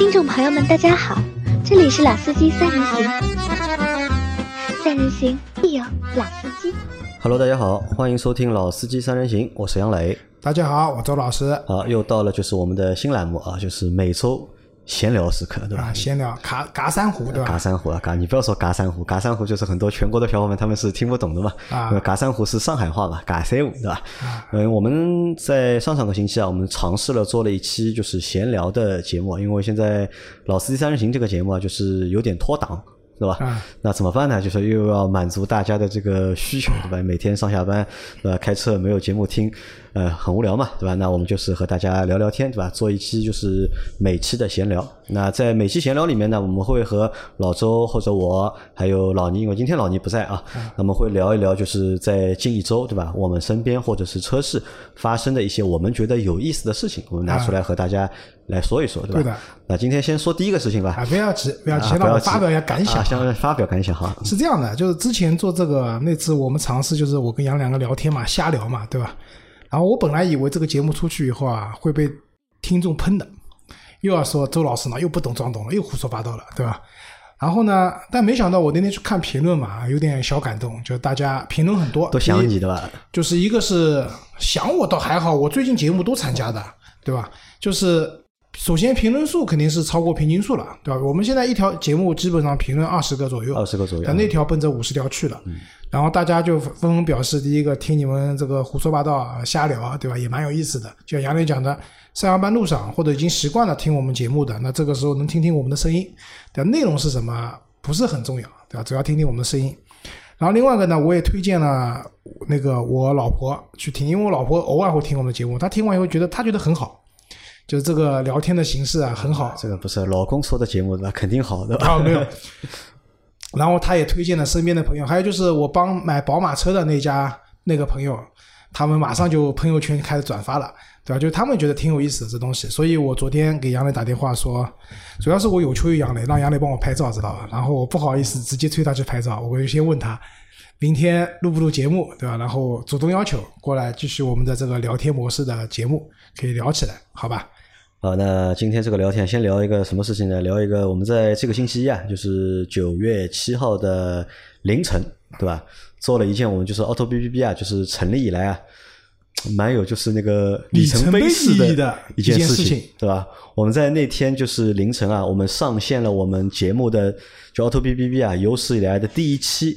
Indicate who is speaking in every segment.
Speaker 1: 听众朋友们，大家好，这里是老司机三人行，三人行必有老司机。
Speaker 2: Hello，大家好，欢迎收听老司机三人行，我是杨磊。
Speaker 3: 大家好，我周老师
Speaker 2: 好，又到了就是我们的新栏目啊，就是每周闲聊时刻，对吧？
Speaker 3: 啊，闲聊嘎嘎三胡对吧？
Speaker 2: 嘎三胡啊，嘎，你不要说嘎三胡，嘎三胡就是很多全国的小伙伴他们是听不懂的嘛。
Speaker 3: 啊
Speaker 2: 嘎三胡是上海话嘛，嘎三胡对吧？嗯，我们在上上个星期啊，我们尝试了做了一期就是闲聊的节目，因为现在老司机三人行这个节目啊，就是有点脱档。对吧？
Speaker 3: 啊
Speaker 2: 那怎么办呢？就是又要满足大家的这个需求，对吧？每天上下班，对吧？开车没有节目听，呃，很无聊嘛，对吧？那我们就是和大家聊聊天，对吧？做一期就是每期的闲聊。那在每期闲聊里面呢，我们会和老周或者我还有老倪，因为今天老倪不在啊，那么会聊一聊，就是在近一周，对吧？我们身边或者是车市发生的一些我们觉得有意思的事情，我们拿出来和大家来说一说，对吧？
Speaker 3: 对的
Speaker 2: 那今天先说第一个事情吧。
Speaker 3: 啊，不要急，不要急，让我发表一下感想。
Speaker 2: 先发表感想哈。
Speaker 3: 是这样的，就是之前做这个那次我们尝试，就是我跟杨两个聊天嘛，瞎聊嘛，对吧？然后我本来以为这个节目出去以后啊，会被听众喷的，又要说周老师呢又不懂装懂了，又胡说八道了，对吧？然后呢，但没想到我那天去看评论嘛，有点小感动，就大家评论很多，
Speaker 2: 都想你的吧？
Speaker 3: 就是一个是想我倒还好，我最近节目都参加的，对吧？就是首先评论数肯定是超过平均数了，对吧？我们现在一条节目基本上评论二十个左右，
Speaker 2: 二十个左右
Speaker 3: 但那条奔着五十条去了。然后大家就纷纷表示，第一个听你们这个胡说八道、啊瞎聊，对吧？也蛮有意思的。就像杨磊讲的，上下班路上或者已经习惯了听我们节目的，那这个时候能听听我们的声音，对吧内容是什么不是很重要，对吧？主要听听我们的声音。然后另外一个呢，我也推荐了那个我老婆去听，因为我老婆偶尔会听我们的节目，她听完以后觉得她觉得很好，就这个聊天的形式啊很好，
Speaker 2: 这个不是老公说的节目那？肯定好的。
Speaker 3: 啊，没有。然后他也推荐了身边的朋友，还有就是我帮买宝马车的那家那个朋友，他们马上就朋友圈开始转发了，对吧？就他们觉得挺有意思的这东西，所以我昨天给杨磊打电话说，主要是我有求于杨磊，让杨磊帮我拍照，知道吧？然后我不好意思直接催他去拍照，我就先问他。明天录不录节目，对吧？然后主动要求过来继续我们的这个聊天模式的节目，可以聊起来，好吧？
Speaker 2: 好，那今天这个聊天先聊一个什么事情呢？聊一个我们在这个星期一啊，就是九月七号的凌晨，对吧？做了一件我们就是 Auto B B B 啊，就是成立以来啊，蛮有就是那个里程碑式
Speaker 3: 的
Speaker 2: 一件事
Speaker 3: 一件事情
Speaker 2: 对吧？我们在那天就是凌晨啊，我们上线了我们节目的就 Auto B B B 啊有史以来的第一期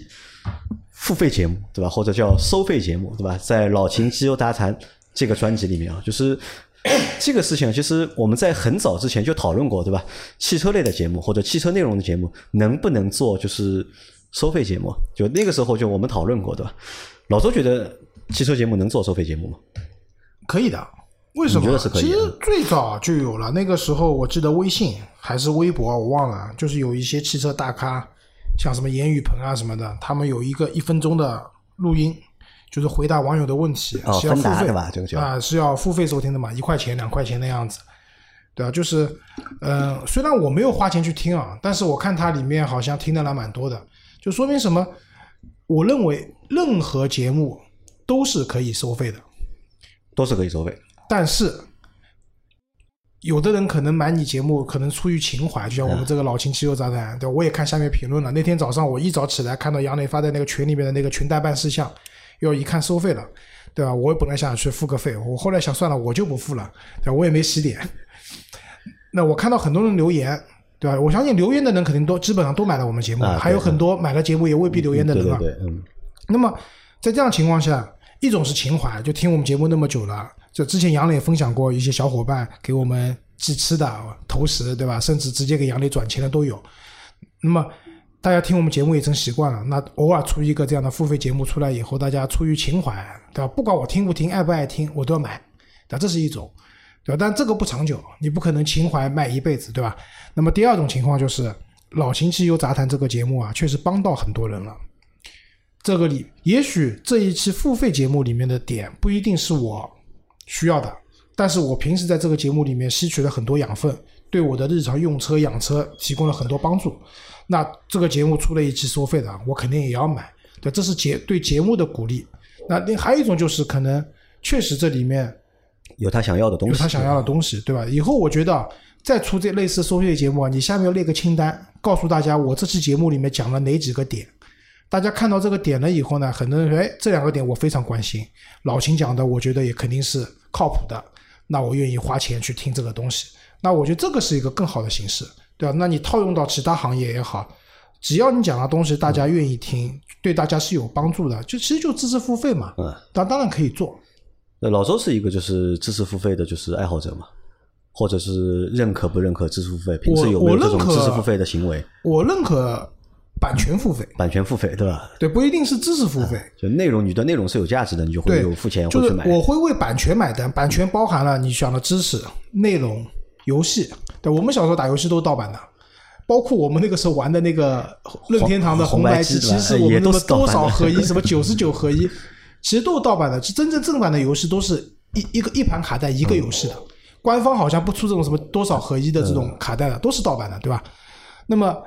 Speaker 2: 付费节目，对吧？或者叫收费节目，对吧？在老秦机油杂谈这个专辑里面啊，就是 这个事情，其实我们在很早之前就讨论过，对吧？汽车类的节目或者汽车内容的节目能不能做就是收费节目？就那个时候就我们讨论过，对吧？老周觉得汽车节目能做收费节目吗？
Speaker 3: 可以的，为什么？
Speaker 2: 你觉得是可以的
Speaker 3: 其实最早就有了，那个时候我记得微信还是微博，我忘了，就是有一些汽车大咖，像什么严雨鹏啊什么的，他们有一个一分钟的录音，就是回答网友的问题，
Speaker 2: 哦
Speaker 3: 是要付费
Speaker 2: 的吧这个叫
Speaker 3: 啊、是要付费收听的嘛，一块钱两块钱的样子。对啊，就是，呃，虽然我没有花钱去听啊，但是我看它里面好像听的还蛮多的，就说明什么？我认为任何节目都是可以收费的，
Speaker 2: 都是可以收费。
Speaker 3: 但是有的人可能买你节目，可能出于情怀，就像我们这个老秦汽油杂谈，对吧？我也看下面评论了。那天早上我一早起来看到杨磊发在那个群里面的那个群代办事项，要一看收费了，对吧？我本来想去付个费，我后来想算了，我就不付了，对吧？我也没洗脸。那我看到很多人留言，对吧？我相信留言的人肯定都基本上都买了我们节目，
Speaker 2: 啊
Speaker 3: 还有很多买了节目也未必留言的人啊。
Speaker 2: 对对对，嗯，
Speaker 3: 那么在这样情况下，一种是情怀，就听我们节目那么久了，就之前杨磊分享过一些小伙伴给我们寄吃的、投食，对吧？甚至直接给杨磊转钱的都有。那么大家听我们节目也成习惯了，那偶尔出一个这样的付费节目出来以后，大家出于情怀，对吧？不管我听不听、爱不爱听，我都要买，对吧？这是一种。对吧？但这个不长久，你不可能情怀卖一辈子，对吧？那么第二种情况就是，老秦汽油杂谈这个节目啊，确实帮到很多人了。这个里，也许这一期付费节目里面的点不一定是我需要的，但是我平时在这个节目里面吸取了很多养分，对我的日常用车养车提供了很多帮助。那这个节目出了一期收费的，我肯定也要买，对，这是节对节目的鼓励。那另还有一种就是可能确实这里面
Speaker 2: 有他想要的东西，
Speaker 3: 有他想要的东西，对吧？以后我觉得再出这类似收费节目啊，你下面要列个清单，告诉大家我这期节目里面讲了哪几个点。大家看到这个点了以后呢，很多人说，哎，这两个点我非常关心。老秦讲的，我觉得也肯定是靠谱的，那我愿意花钱去听这个东西。那我觉得这个是一个更好的形式，对吧？那你套用到其他行业也好，只要你讲的东西大家愿意听，对大家是有帮助的，就其实就知识付费嘛。
Speaker 2: 嗯，
Speaker 3: 当当然可以做。
Speaker 2: 那老周是一个就是知识付费的，就是爱好者嘛，或者是认可不认可知识付费？平时有没有这种知识付费的行为？
Speaker 3: 我认可版权付费，
Speaker 2: 版权付费对吧？
Speaker 3: 对，不一定是知识付费。
Speaker 2: 就内容，你的内容是有价值的，你就会有付钱会去买。
Speaker 3: 我会为版权买单，版权包含了你讲的知识、内容、游戏。对，我们小时候打游戏都是盗版的，包括我们那个时候玩的那个任天堂的红白机，其实我们那么多少合一，什么九十九合一。其实都是盗版的，真正正版的游戏都是一一个一盘卡带一个游戏的，官方好像不出这种什么多少合一的这种卡带的，都是盗版的，对吧？那么，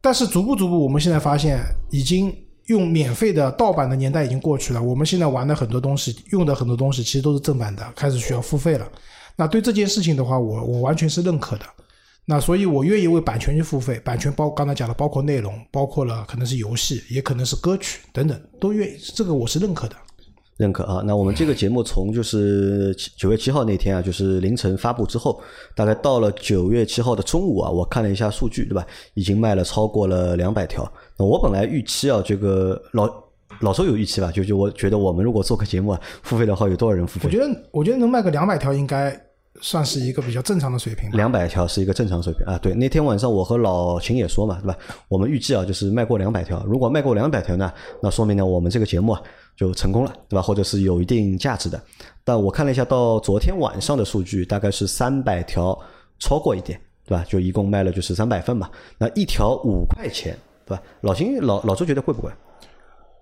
Speaker 3: 但是逐步逐步，我们现在发现，已经用免费的盗版的年代已经过去了。我们现在玩的很多东西，用的很多东西，其实都是正版的，开始需要付费了。那对这件事情的话，我我完全是认可的。那所以，我愿意为版权去付费，版权包刚才讲的，包括内容，包括了可能是游戏，也可能是歌曲等等，都愿意，这个我是认可的。
Speaker 2: 认可啊，那我们这个节目从就是九月七号那天啊，就是凌晨发布之后，大概到了九月七号的中午啊，我看了一下数据，对吧？已经卖了超过了两百条。那我本来预期啊，这个老老周有预期吧？就就我觉得我们如果做个节目啊，付费的话有多少人付费？
Speaker 3: 我觉得我觉得能卖个两百条应该算是一个比较正常的水平。
Speaker 2: 两百条是一个正常水平啊。对，那天晚上我和老秦也说嘛，对吧？我们预计啊，就是卖过两百条。如果卖过两百条呢，那说明呢，我们这个节目啊。就成功了，对吧？或者是有一定价值的。但我看了一下，到昨天晚上的数据，大概是三百条超过一点，对吧？就一共卖了就是三百份嘛。那一条五块钱，对吧？老秦老老周觉得贵不贵？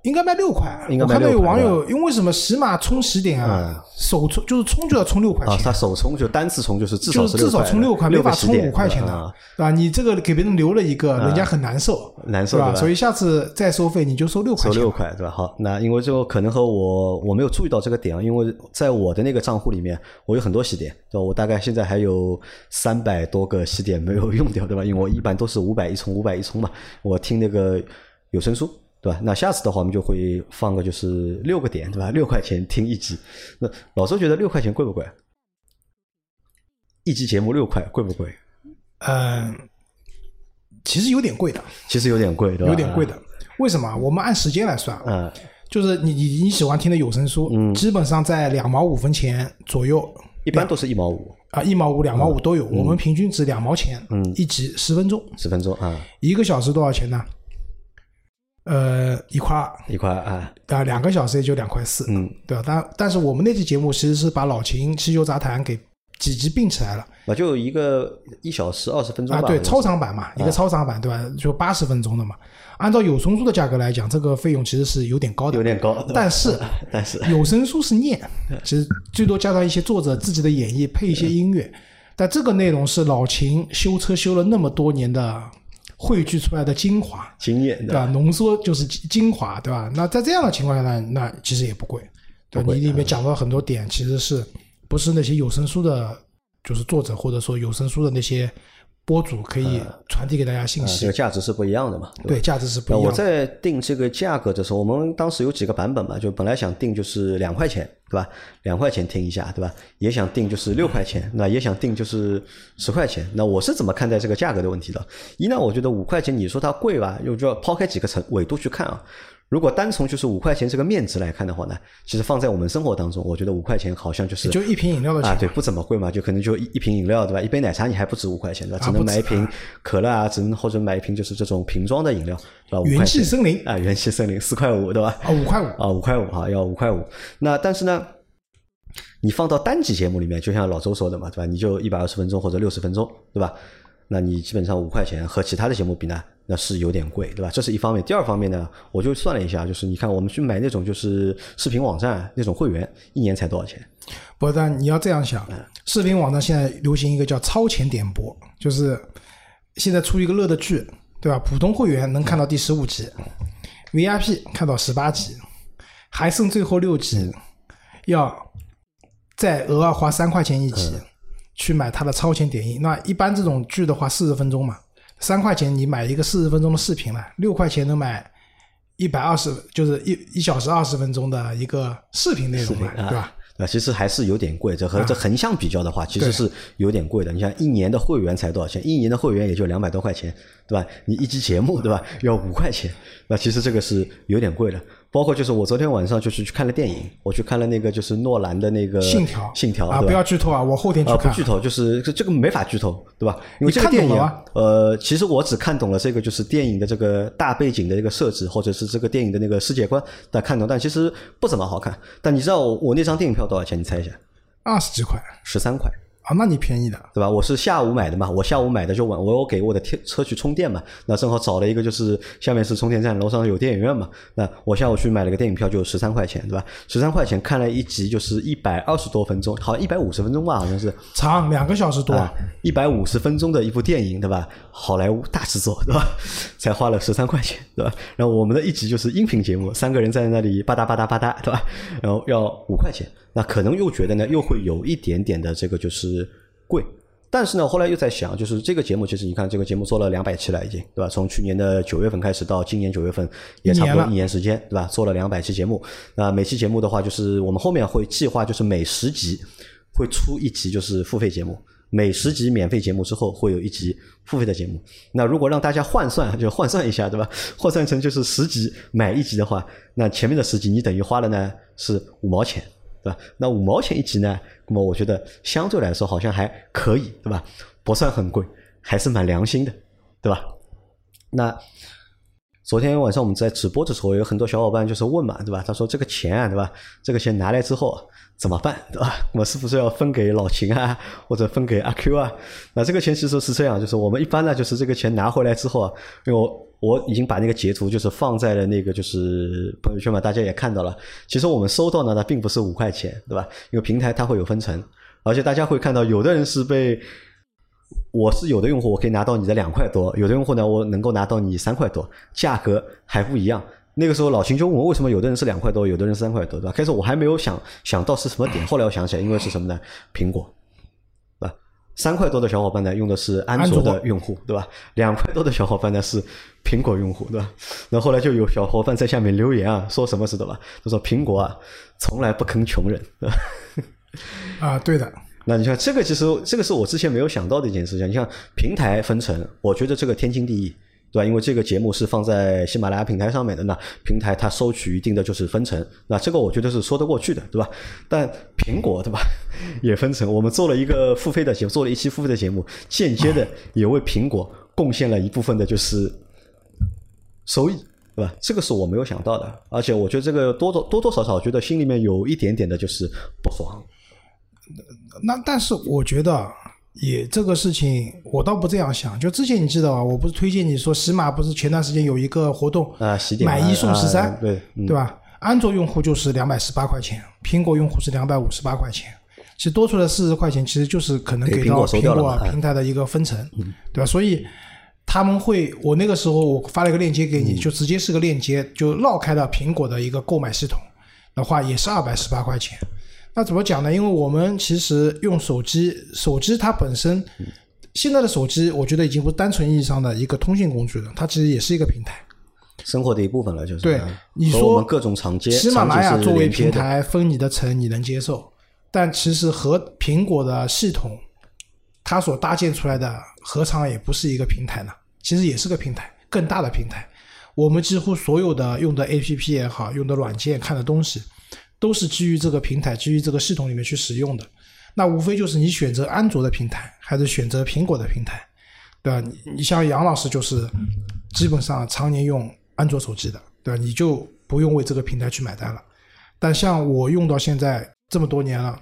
Speaker 3: 应该卖六块，应该我看到有网友，因为什么喜马充十点啊，首充就是充就要充六块钱
Speaker 2: 啊，他首充就单次充就是至少
Speaker 3: 至少充
Speaker 2: 六
Speaker 3: 块，没法充五块钱的，对吧？你这个给别人留了一个，人家很难受，
Speaker 2: 难受
Speaker 3: 吧？所以下次再收费你就收六块，
Speaker 2: 收六块对吧？好，那因为就可能和我我没有注意到这个点啊，因为在我的那个账户里面，我有很多洗点，对吧？我大概现在还有三百多个洗点没有用掉，对吧？因为我一般都是五百一充，五百一充嘛，我听那个有声书。对吧？那下次的话，我们就会放个就是六个点，对吧？六块钱听一集。那老周觉得六块钱贵不贵？一集节目六块，贵不贵？
Speaker 3: 嗯，其实有点贵的。
Speaker 2: 其实有点贵，对吧？
Speaker 3: 有点贵的。为什么？我们按时间来算。嗯。就是你你你喜欢听的有声书，嗯，基本上在两毛五分钱左右。
Speaker 2: 一般都是一毛五。
Speaker 3: 啊，一毛五、两毛五都有。我们平均值两毛钱。嗯。一集十分钟。
Speaker 2: 十分钟啊。
Speaker 3: 一个小时多少钱呢？呃，一块二，
Speaker 2: 一块啊，
Speaker 3: 啊，两个小时也就两块四，嗯，对吧？但但是我们那期节目其实是把老秦汽修杂谈给几集并起来了，
Speaker 2: 那就一个一小时二十分钟
Speaker 3: 啊，对，超长版嘛，一个超长版，对吧？就八十分钟的嘛。按照有声书的价格来讲，这个费用其实是有点高的，
Speaker 2: 有点高。
Speaker 3: 但是
Speaker 2: 但是
Speaker 3: 有声书是念，其实最多加上一些作者自己的演绎，配一些音乐，但这个内容是老秦修车修了那么多年的。汇聚出来的精华
Speaker 2: 经验，
Speaker 3: 对吧？浓缩就是精华，对吧？那在这样的情况下呢，那其实也不贵。对你里面讲到很多点，其实是不是那些有声书的，就是作者或者说有声书的那些。播主可以传递给大家信息，
Speaker 2: 这个价值是不一样的嘛？
Speaker 3: 对，价值是不一样。
Speaker 2: 我在定这个价格的时候，我们当时有几个版本嘛，就本来想定就是两块钱，对吧？两块钱听一下，对吧？也想定就是六块钱，那也想定就是十块钱。那我是怎么看待这个价格的问题的？一呢，我觉得五块钱，你说它贵吧，又就要抛开几个层维度去看啊。如果单从就是五块钱这个面值来看的话呢，其实放在我们生活当中，我觉得五块钱好像就是
Speaker 3: 就一瓶饮料的钱
Speaker 2: 啊，对，不怎么贵嘛，就可能就一一瓶饮料对吧？一杯奶茶你还不止五块钱对吧？只能买一瓶可乐啊，只能或者买一瓶就是这种瓶装的饮料对吧？
Speaker 3: 元气森林
Speaker 2: 啊，元气森林四块五对吧？
Speaker 3: 啊，五块五
Speaker 2: 啊，五块五啊，要五块五。那但是呢，你放到单集节目里面，就像老周说的嘛，对吧？你就一百二十分钟或者六十分钟对吧？那你基本上五块钱和其他的节目比呢？那是有点贵，对吧？这是一方面。第二方面呢，我就算了一下，就是你看，我们去买那种就是视频网站那种会员，一年才多少钱？
Speaker 3: 不，但你要这样想，视频网站现在流行一个叫超前点播，就是现在出一个热的剧，对吧？普通会员能看到第十五集，VIP 看到十八集，还剩最后六集，要再额外花三块钱一集。去买它的超前点映。那一般这种剧的话，四十分钟嘛，三块钱你买一个四十分钟的视频了，六块钱能买一百二十，就是一一小时二十分钟的一个视频内容了，对吧？
Speaker 2: 啊，其实还是有点贵。这和这横向比较的话，其实是有点贵的。你像一年的会员才多少钱？一年的会员也就两百多块钱，对吧？你一集节目，对吧？要五块钱，那其实这个是有点贵的。包括就是我昨天晚上就是去看了电影，我去看了那个就是诺兰的那个《
Speaker 3: 信条》，
Speaker 2: 信条
Speaker 3: 啊，不要剧透啊！我后天去
Speaker 2: 看。不剧透，就是这这个没法剧透，对吧？因为这个电影，呃，其实我只看懂了这个就是电影的这个大背景的这个设置，或者是这个电影的那个世界观，但看懂，但其实不怎么好看。但你知道我那张电影票多少钱？你猜一下？
Speaker 3: 二十几块，
Speaker 2: 十三块。
Speaker 3: 啊，那你便宜的，
Speaker 2: 对吧？我是下午买的嘛，我下午买的就晚，我给我的天车去充电嘛，那正好找了一个就是下面是充电站，楼上有电影院嘛，那我下午去买了个电影票，就十三块钱，对吧？十三块钱看了一集就是一百二十多分钟，好像一百五十分钟吧，好像是
Speaker 3: 长两个小时多，
Speaker 2: 一百五十分钟的一部电影，对吧？好莱坞大制作，对吧？才花了十三块钱，对吧？然后我们的一集就是音频节目，三个人在那里吧嗒吧嗒吧嗒，对吧？然后要五块钱，那可能又觉得呢，又会有一点点的这个就是。贵，但是呢，后来又在想，就是这个节目，其实你看，这个节目做了两百期了，已经，对吧？从去年的九月份开始到今年九月份，也差不多一年时间，对吧？做了两百期节目，那每期节目的话，就是我们后面会计划，就是每十集会出一集，就是付费节目，每十集免费节目之后会有一集付费的节目。那如果让大家换算，就换算一下，对吧？换算成就是十集买一集的话，那前面的十集你等于花了呢是五毛钱。对吧？那五毛钱一集呢？那么我觉得相对来说好像还可以，对吧？不算很贵，还是蛮良心的，对吧？那昨天晚上我们在直播的时候，有很多小伙伴就是问嘛，对吧？他说这个钱啊，对吧？这个钱拿来之后怎么办，对吧？我是不是要分给老秦啊，或者分给阿 Q 啊？那这个钱其实是这样，就是我们一般呢，就是这个钱拿回来之后啊，因为我。我已经把那个截图就是放在了那个就是朋友圈嘛，大家也看到了。其实我们收到的呢，并不是五块钱，对吧？因为平台它会有分成，而且大家会看到，有的人是被，我是有的用户，我可以拿到你的两块多；有的用户呢，我能够拿到你三块多，价格还不一样。那个时候老秦就问我，为什么有的人是两块多，有的人三块多，对吧？开始我还没有想想到是什么点，后来我想起来，因为是什么呢？苹果。三块多的小伙伴呢，用的是安卓的用户，对吧？两块多的小伙伴呢是苹果用户，对吧？那后来就有小伙伴在下面留言啊，说什么似的吧？他说苹果啊，从来不坑穷人，对吧？
Speaker 3: 啊，对的。
Speaker 2: 那你看这个，其实这个是我之前没有想到的一件事情。你像平台分成，我觉得这个天经地义。对吧？因为这个节目是放在喜马拉雅平台上面的，那平台它收取一定的就是分成，那这个我觉得是说得过去的，对吧？但苹果对吧，也分成。我们做了一个付费的节目，做了一期付费的节目，间接的也为苹果贡献了一部分的就是收益，对吧？这个是我没有想到的，而且我觉得这个多多多多少少，觉得心里面有一点点的就是不爽。
Speaker 3: 那但是我觉得。也这个事情，我倒不这样想。就之前你知道啊，我不是推荐你说，喜马不是前段时间有一个活动
Speaker 2: 啊，
Speaker 3: 买一送十三，
Speaker 2: 对
Speaker 3: 对吧？安卓用户就是两百十八块钱，苹果用户是两百五十八块钱。其实多出来四十块钱，其实就是可能给到苹果平台的一个分成，对吧？所以他们会，我那个时候我发了一个链接给你，就直接是个链接，就绕开了苹果的一个购买系统的话，也是二百十八块钱。那怎么讲呢？因为我们其实用手机，手机它本身现在的手机，我觉得已经不是单纯意义上的一个通信工具了，它其实也是一个平台，
Speaker 2: 生活的一部分了，就是。
Speaker 3: 对，你说
Speaker 2: 各种长接，
Speaker 3: 喜马拉雅作为平台分你的层，你能接受？但其实和苹果的系统，它所搭建出来的，何尝也不是一个平台呢？其实也是个平台，更大的平台。我们几乎所有的用的 APP 也好，用的软件看的东西。都是基于这个平台，基于这个系统里面去使用的。那无非就是你选择安卓的平台，还是选择苹果的平台，对吧？你你像杨老师就是基本上常年用安卓手机的，对吧？你就不用为这个平台去买单了。但像我用到现在这么多年了，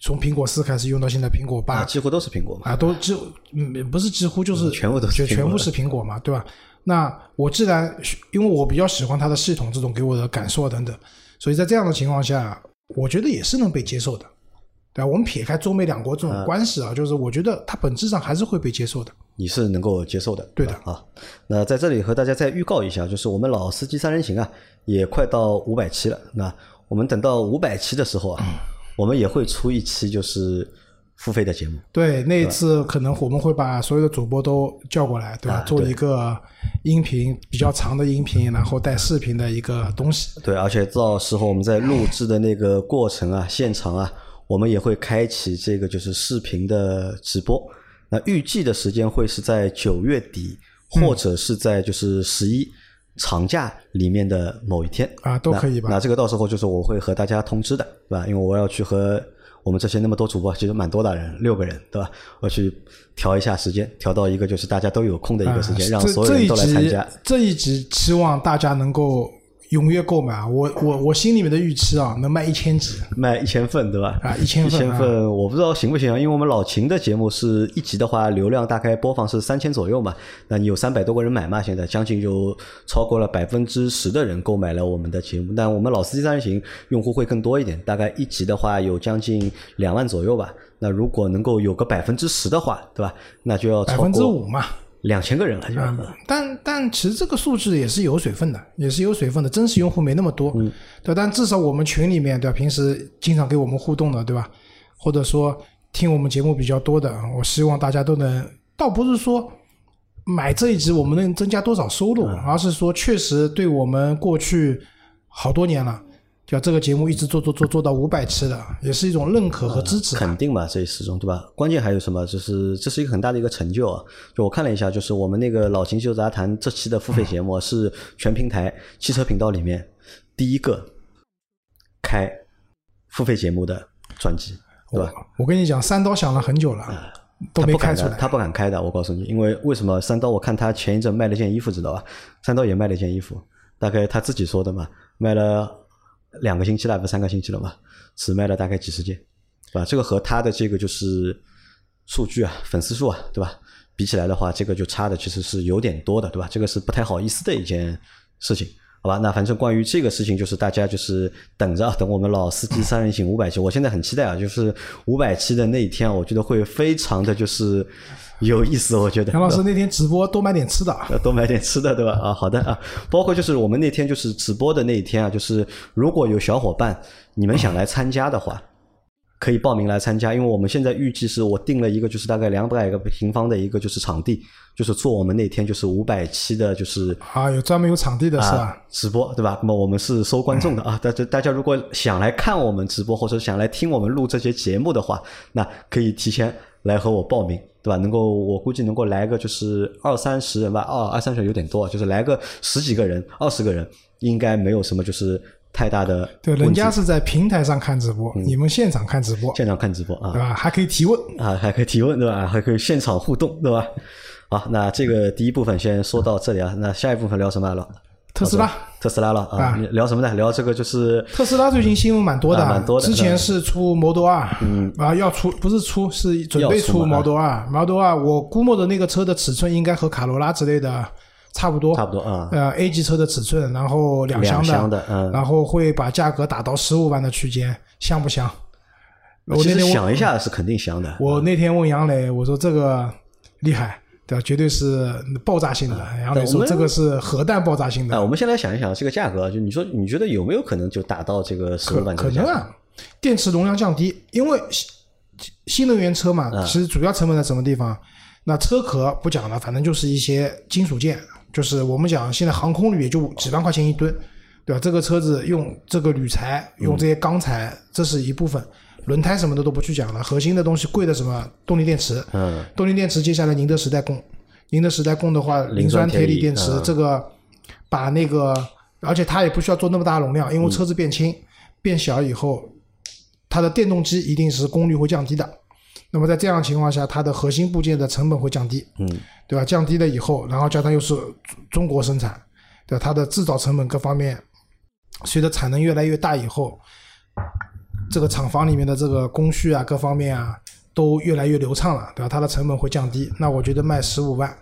Speaker 3: 从苹果四开始用到现在苹果八，
Speaker 2: 几乎都是苹果
Speaker 3: 嘛啊，都几嗯不是几乎就是
Speaker 2: 全部都是
Speaker 3: 全部是苹果嘛，对吧？那我既然因为我比较喜欢它的系统，这种给我的感受等等。所以在这样的情况下，我觉得也是能被接受的，对吧？我们撇开中美两国这种关系啊，就是我觉得它本质上还是会被接受的。
Speaker 2: 你是能够接受的，
Speaker 3: 对的
Speaker 2: 啊。那在这里和大家再预告一下，就是我们老司机三人行啊，也快到五百期了。那我们等到五百期的时候啊，我们也会出一期就是付费的节目。
Speaker 3: 对，那一次可能我们会把所有的主播都叫过来，对吧？做
Speaker 2: 啊对
Speaker 3: 一个音频比较长的音频，然后带视频的一个东西。
Speaker 2: 对，而且到时候我们在录制的那个过程啊，现场啊，我们也会开启这个就是视频的直播。那预计的时间会是在九月底，或者是在就是十一长假里面的某一天
Speaker 3: 啊都可以吧
Speaker 2: 那那这个到时候就是我会和大家通知的，对吧？因为我要去和我们这些那么多主播，其实蛮多的人，六个人，对吧？我去调一下时间，调到一个就是大家都有空的一个时间，
Speaker 3: 啊
Speaker 2: 让所有人都来参加。
Speaker 3: 这一集这一集期望大家能够踊跃购买啊！我我我心里面的预期啊，能卖一千集
Speaker 2: 卖一千份，对吧？
Speaker 3: 啊，一千
Speaker 2: 一
Speaker 3: 份啊
Speaker 2: 千份，我不知道行不行啊，因为我们老秦的节目是一集的话，流量大概播放是三千左右嘛，那你有三百多个人买嘛，现在将近就超过了百分之十的人购买了我们的节目，但我们老司机三人行用户会更多一点，大概一集的话有将近两万左右吧。那如果能够有个百分之十的话，对吧？那就要
Speaker 3: 百
Speaker 2: 超过
Speaker 3: 分之五嘛。
Speaker 2: 两千个人了，就
Speaker 3: 嗯，但但其实这个数字也是有水分的，也是有水分的，真实用户没那么多，
Speaker 2: 嗯
Speaker 3: 对，但至少我们群里面，对吧？平时经常给我们互动的，对吧？或者说听我们节目比较多的，我希望大家都能，倒不是说买这一集我们能增加多少收入，而是说确实对我们过去好多年了，就这个节目一直做做做做到五百期的，也是一种认可和支持吧。
Speaker 2: 肯定嘛，这始终对吧？关键还有什么？就是这是一个很大的一个成就啊！就我看了一下，就是我们那个老秦秀杂谈这期的付费节目是全平台汽车频道里面第一个开付费节目的专辑，对吧？
Speaker 3: 我跟你讲，三刀想了很久了，都没
Speaker 2: 他不敢的，
Speaker 3: 开出来。
Speaker 2: 他不敢开的。我告诉你，因为为什么三刀？我看他前一阵卖了件衣服，知道吧？三刀也卖了件衣服，大概他自己说的嘛，卖了两个星期了，不三个星期了嘛，只卖了大概几十件，对吧？这个和他的这个就是数据啊、粉丝数啊，对吧？比起来的话，这个就差的其实是有点多的，对吧？这个是不太好意思的一件事情。好吧，那反正关于这个事情，就是大家就是等着啊，等我们老司机三人行五百期，我现在很期待啊，就是五百期的那一天，我觉得会非常的就是有意思，我觉得。
Speaker 3: 杨老师那天直播多买点吃的
Speaker 2: 多买点吃的，对吧？啊，好的啊，包括就是我们那天就是直播的那一天啊，就是如果有小伙伴你们想来参加的话，可以报名来参加，因为我们现在预计是我定了一个就是大概两百个平方的一个就是场地，就是做我们那天就是五百期的就是
Speaker 3: 啊，有专门有场地的是吧？
Speaker 2: 啊，直播对吧？那么我们是收观众的啊，大家大家如果想来看我们直播，或者想来听我们录这些节目的话，那可以提前来和我报名，对吧？能够我估计能够来个就是二三十人吧，哦，二三十人有点多，就是来个十几个人、二十个人，应该没有什么就是太大的
Speaker 3: 对，人家是在平台上看直播，
Speaker 2: 嗯
Speaker 3: 你们现场看直播，
Speaker 2: 现场看直播啊
Speaker 3: 对，吧？还可以提问。
Speaker 2: 啊，还可以提问对吧？还可以现场互动对吧？好，那这个第一部分先说到这里啊，那下一部分聊什么了？
Speaker 3: 特斯拉，
Speaker 2: 特斯拉了啊
Speaker 3: 啊，
Speaker 2: 聊什么呢？聊这个就是
Speaker 3: 特斯拉最近新闻蛮多的，
Speaker 2: 啊蛮多的
Speaker 3: 之前是出 Model 二，嗯，啊要出不是出是准备出 Model 二，Model 二我估摸着那个车的尺寸应该和卡罗拉之类的差不多，
Speaker 2: 差不多啊，
Speaker 3: 呃 A 级车的尺寸，然后两
Speaker 2: 两
Speaker 3: 厢
Speaker 2: 厢的嗯
Speaker 3: 然后会把价格打到十五万的区间，香不香？我那天
Speaker 2: 想一下是肯定香的。
Speaker 3: 我那天问杨磊，我说这个厉害，对吧？绝对是爆炸性的。杨磊说
Speaker 2: 我们
Speaker 3: 这个是核弹爆炸性
Speaker 2: 啊，
Speaker 3: 的，
Speaker 2: 我们先来想一想这个价格，就你说你觉得有没有可能就达到这个十五万？
Speaker 3: 可能啊。电池容量降低，因为新新能源车嘛，
Speaker 2: 嗯
Speaker 3: 其实主要成本在什么地方？那车壳不讲了，反正就是一些金属件，就是我们讲现在航空铝也就几万块钱一吨，对吧？这个车子用这个铝材，用这些钢材，这是一部分。轮胎什么的都不去讲了，核心的东西贵的什么动力电池，
Speaker 2: 嗯，
Speaker 3: 动力电池接下来宁德时代供，宁德时代供的话，磷酸
Speaker 2: 铁锂
Speaker 3: 电池、
Speaker 2: 嗯
Speaker 3: 这个把那个，而且它也不需要做那么大容量，因为车子变轻、变小以后，它的电动机一定是功率会降低的。那么在这样情况下，它的核心部件的成本会降低，
Speaker 2: 嗯，
Speaker 3: 对吧？降低了以后，然后加上又是中国生产，对吧？它的制造成本各方面，随着产能越来越大以后，这个厂房里面的这个工序啊，各方面啊，都越来越流畅了，对吧？它的成本会降低。那我觉得卖十五万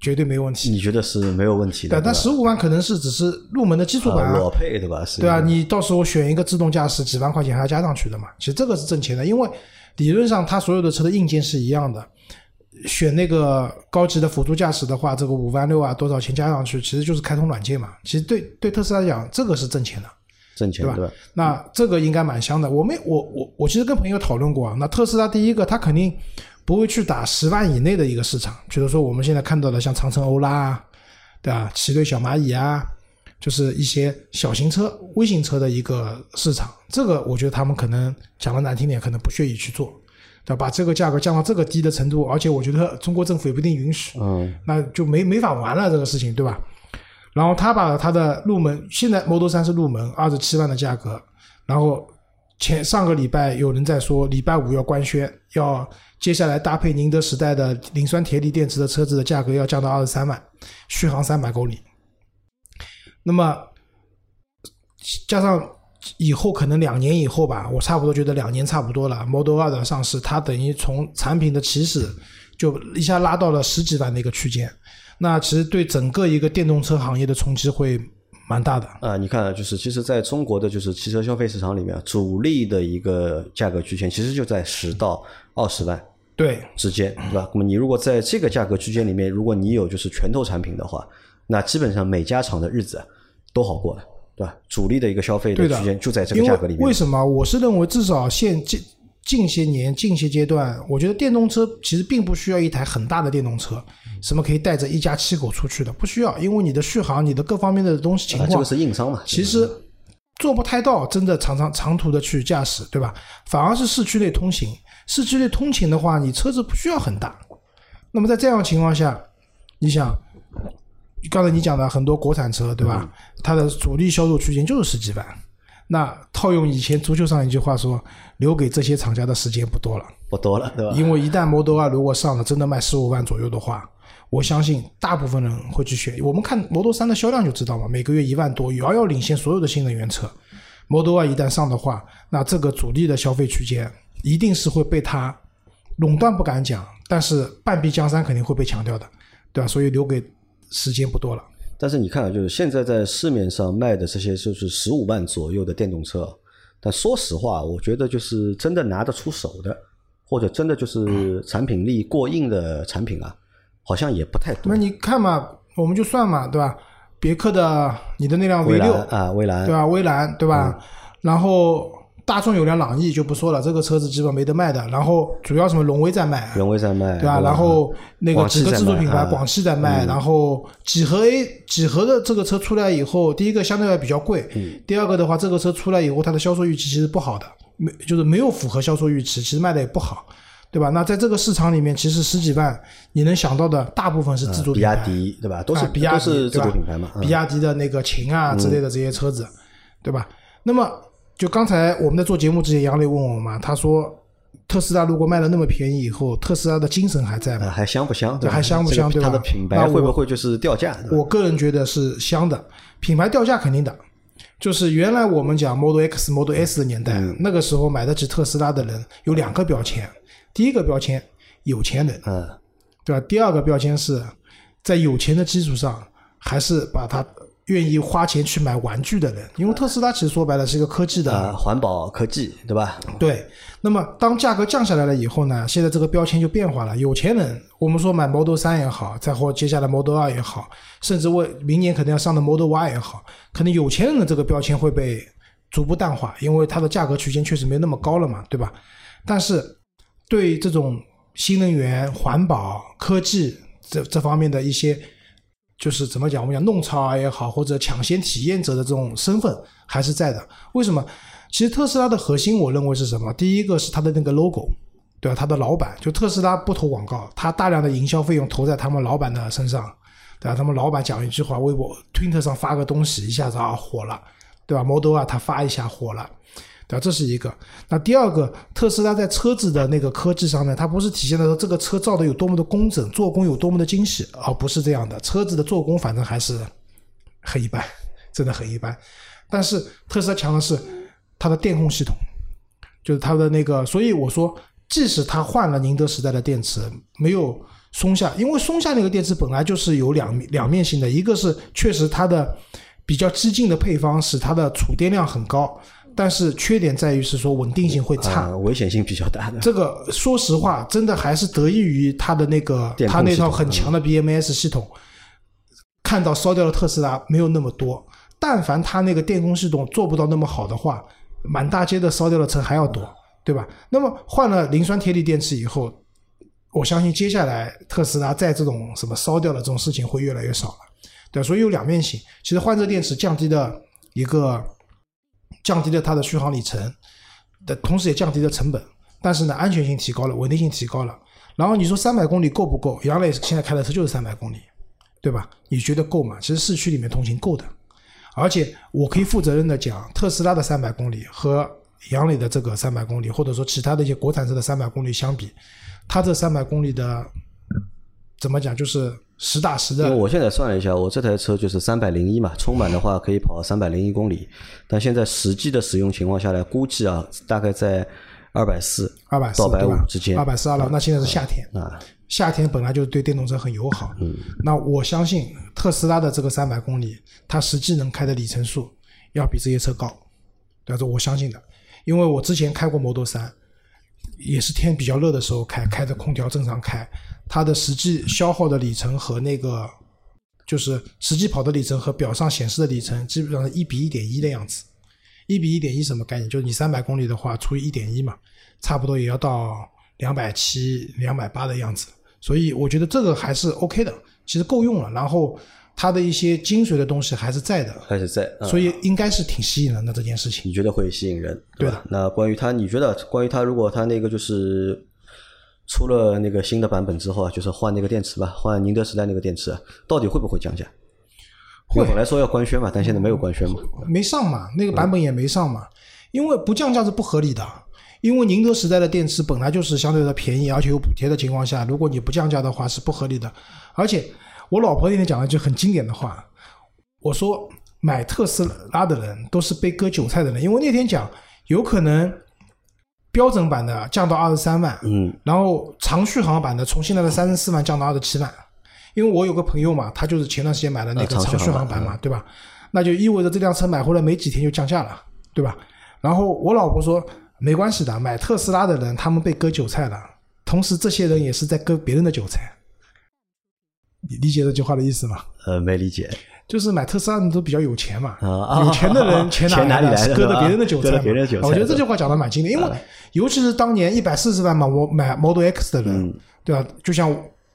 Speaker 3: 绝对没问题。
Speaker 2: 你觉得是没有问题的？
Speaker 3: 对，但
Speaker 2: 吧
Speaker 3: 十五万可能是只是入门的基础款
Speaker 2: 裸配对吧？是
Speaker 3: 对啊，你到时候选一个自动驾驶，几万块钱还要加上去的嘛。其实这个是挣钱的，因为理论上它所有的车的硬件是一样的。选那个高级的辅助驾驶的话，这个五万六啊，多少钱加上去，其实就是开通软件嘛。其实对对特斯拉来讲，这个是挣钱的，
Speaker 2: 挣钱对吧？
Speaker 3: 那这个应该蛮香的。我们我我我其实跟朋友讨论过啊，那特斯拉第一个，它肯定不会去打十万以内的一个市场，比如说我们现在看到的像长城欧拉啊，对吧？奇瑞小蚂蚁啊，就是一些小型车、微型车的一个市场。这个我觉得他们可能讲的难听点，可能不屑于去做，对吧？把这个价格降到这个低的程度，而且我觉得中国政府也不一定允许，
Speaker 2: 嗯，
Speaker 3: 那就没没法玩了这个事情，对吧？然后他把他的入门，现在 Model 三是入门二十七万的价格，然后前上个礼拜有人在说礼拜五要官宣，要接下来搭配宁德时代的磷酸铁锂电池的车子的价格要降到二十三万，续航三百公里。那么加上以后可能两年以后吧，我差不多觉得两年差不多了。Model 2的上市，它等于从产品的起始就一下拉到了十几万的一个区间，那其实对整个一个电动车行业的冲击会蛮大的。
Speaker 2: 啊，你看，就是其实在中国的就是汽车消费市场里面，主力的一个价格区间其实就在十到二十万
Speaker 3: 对，
Speaker 2: 之间，对吧？那么你如果在这个价格区间里面，如果你有就是拳头产品的话，那基本上每家厂的日子都好过了，对吧？主力的一个消费的区间就在这个价格里面。
Speaker 3: 为什么？我是认为至少现近近些年、近些阶段，我觉得电动车其实并不需要一台很大的电动车，什么可以带着一家七口出去的，不需要，因为你的续航、你的各方面的东西情
Speaker 2: 况，这
Speaker 3: 况
Speaker 2: 个是硬伤嘛？
Speaker 3: 其实做不太到真的长长长途的去驾驶，对吧？反而是市区内通行。市区内通勤的话，你车子不需要很大。那么在这样的情况下，你想，刚才你讲的很多国产车，对吧？它的主力销售区间就是十几万。那套用以前足球上一句话说，留给这些厂家的时间不多了。
Speaker 2: 不多了，对吧？
Speaker 3: 因为一旦 Model 2如果上了，真的卖十五万左右的话，我相信大部分人会去选。我们看 Model 3的销量就知道嘛，每个月一万多，遥遥领先所有的新能源车。Model 2一旦上的话，那这个主力的消费区间一定是会被它垄断，不敢讲，但是半壁江山肯定会被抢掉的，对吧？所以留给时间不多了。
Speaker 2: 但是你看啊，就是现在在市面上卖的这些就是十五万左右的电动车，但说实话，我觉得就是真的拿得出手的，或者真的就是产品力过硬的产品啊，好像也不太多
Speaker 3: 那。你看嘛，我们就算嘛，对吧？别克的你的那辆 V 六
Speaker 2: 啊，蔚蓝
Speaker 3: 对吧？蔚蓝对吧？然后大众有辆朗逸就不说了，这个车子基本没得卖的。然后主要什么荣威在卖，
Speaker 2: 荣威在卖，
Speaker 3: 对吧？然后那个几个自主品牌，广汽在卖，然后几何 A 几何的这个车出来以后，第一个相对来比较贵，第二个的话，这个车出来以后，它的销售预期其实不好的，没就是没有符合销售预期，其实卖的也不好。对吧？那在这个市场里面，其实十几万你能想到的大部分是自主
Speaker 2: 比
Speaker 3: 品牌，
Speaker 2: 亚迪对吧？都是
Speaker 3: 啊比亚迪
Speaker 2: 是自主品牌嘛。嗯
Speaker 3: 比亚迪的那个秦啊之类的这些车子，对吧？那么就刚才我们在做节目之前，杨磊问我嘛，他说特斯拉如果卖的那么便宜以后，特斯拉的精神还在吗？
Speaker 2: 呃还香不香？
Speaker 3: 对还香不香
Speaker 2: 这个它的品牌会不会就是掉价？
Speaker 3: 我个人觉得是香的，品牌掉价肯定的。就是原来我们讲 Model X、Model S 的年代，
Speaker 2: 嗯
Speaker 3: 那个时候买得起特斯拉的人有两个标签，第一个标签有钱人，
Speaker 2: 嗯，
Speaker 3: 对吧？第二个标签是在有钱的基础上，还是把他愿意花钱去买玩具的人，因为特斯拉其实说白了是一个科技的
Speaker 2: 啊，环保科技对吧？
Speaker 3: 对，那么当价格降下来了以后呢，现在这个标签就变化了。有钱人，我们说买 Model 三也好，再或接下来 Model 2也好，甚至为明年可能要上的 Model Y 也好，可能有钱人的这个标签会被逐步淡化，因为它的价格区间确实没那么高了嘛，对吧？但是对这种新能源、环保、科技这这方面的一些，就是怎么讲，我们讲弄潮儿也好，或者抢先体验者的这种身份还是在的。为什么？其实特斯拉的核心，我认为是什么？第一个是它的那个 logo，对吧？它的老板就特斯拉不投广告，它大量的营销费用投在他们老板的身上，对吧？他们老板讲一句话，微博、Twitter 上发个东西，一下子啊火了，对吧？Model 啊，他发一下火了。啊？这是一个。那第二个，特斯拉在车子的那个科技上面，它不是体现的说这个车造的有多么的工整，做工有多么的精细，而不是这样的。车子的做工反正还是很一般，真的很一般。但是特斯拉强的是它的电控系统，就是它的那个，所以我说，即使它换了宁德时代的电池，没有松下，因为松下那个电池本来就是有两两面性的，一个是确实它的比较激进的配方使它的储电量很高，但是缺点在于是说稳定性会差。
Speaker 2: 啊，危险性比较大的。
Speaker 3: 这个说实话，真的还是得益于它的那个它那套很强的 BMS 系统，看到烧掉的特斯拉没有那么多。但凡它那个电控系统做不到那么好的话，满大街的烧掉的车还要多，对吧？那么换了磷酸铁锂电池以后，我相信接下来特斯拉在这种什么烧掉的这种事情会越来越少了，对，所以有两面性。其实换这电池降低的一个降低了它的续航里程的同时，也降低了成本，但是呢，安全性提高了，稳定性提高了。然后你说三百公里够不够？杨磊现在开的车就是三百公里，对吧？你觉得够吗？其实市区里面通行够的，而且我可以负责任的讲，特斯拉的三百公里和杨磊的这个三百公里，或者说其他的一些国产车的三百公里相比，它这三百公里的怎么讲，就是实打实的。
Speaker 2: 因为我现在算了一下，我这台车就是三百零一嘛，充满的话可以跑三百零一公里，但现在实际的使用情况下来，估计啊，大概在。二百四，
Speaker 3: 二百
Speaker 2: 到百五之间，
Speaker 3: 二百四二了。那现在是夏天
Speaker 2: 啊，
Speaker 3: 夏天本来就对电动车很友好。
Speaker 2: 嗯，
Speaker 3: 那我相信特斯拉的这个三百公里，它实际能开的里程数要比这些车高，对吧？我相信的，因为我之前开过 Model 三，也是天比较热的时候开，开着空调正常开，它的实际消耗的里程和那个就是实际跑的里程和表上显示的里程，基本上是一比一点一的样子。一比一点一什么概念？就是你三百公里的话，除以一点一嘛，差不多也要到两百七、两百八的样子。所以我觉得这个还是 OK 的，其实够用了。然后它的一些精髓的东西还是在的，
Speaker 2: 还是在，
Speaker 3: 所以应该是挺吸引人的这件事情。
Speaker 2: 你觉得会吸引人？
Speaker 3: 对
Speaker 2: 的。那关于它，你觉得关于它，如果它那个就是出了那个新的版本之后啊，就是换那个电池吧，换宁德时代那个电池，到底会不会降价？
Speaker 3: 会
Speaker 2: 本来说要官宣嘛，但现在没有官宣嘛，
Speaker 3: 没上嘛，那个版本也没上嘛，因为不降价是不合理的。因为宁德时代的电池本来就是相对的便宜，而且有补贴的情况下，如果你不降价的话是不合理的。而且我老婆那天讲了一句很经典的话，我说买特斯拉的人都是被割韭菜的人，因为那天讲有可能标准版的降到二十三万，
Speaker 2: 嗯，
Speaker 3: 然后长续航版的从现在的三十四万降到二十七万。因为我有个朋友嘛，他就是前段时间买的那个长续航版嘛，对吧？那就意味着这辆车买回来没几天就降价了，对吧？然后我老婆说没关系的，买特斯拉的人他们被割韭菜了，同时这些人也是在割别人的韭菜。你理解这句话的意思吗？
Speaker 2: 呃，没理解。
Speaker 3: 就是买特斯拉的都比较有钱嘛，
Speaker 2: 有
Speaker 3: 钱的人钱哪
Speaker 2: 里来？
Speaker 3: 是割的别人的韭菜。
Speaker 2: 别人韭菜。
Speaker 3: 我觉得这句话讲的蛮经典，因为尤其是当年一百四十万嘛，我买 Model X 的人，对吧？就像。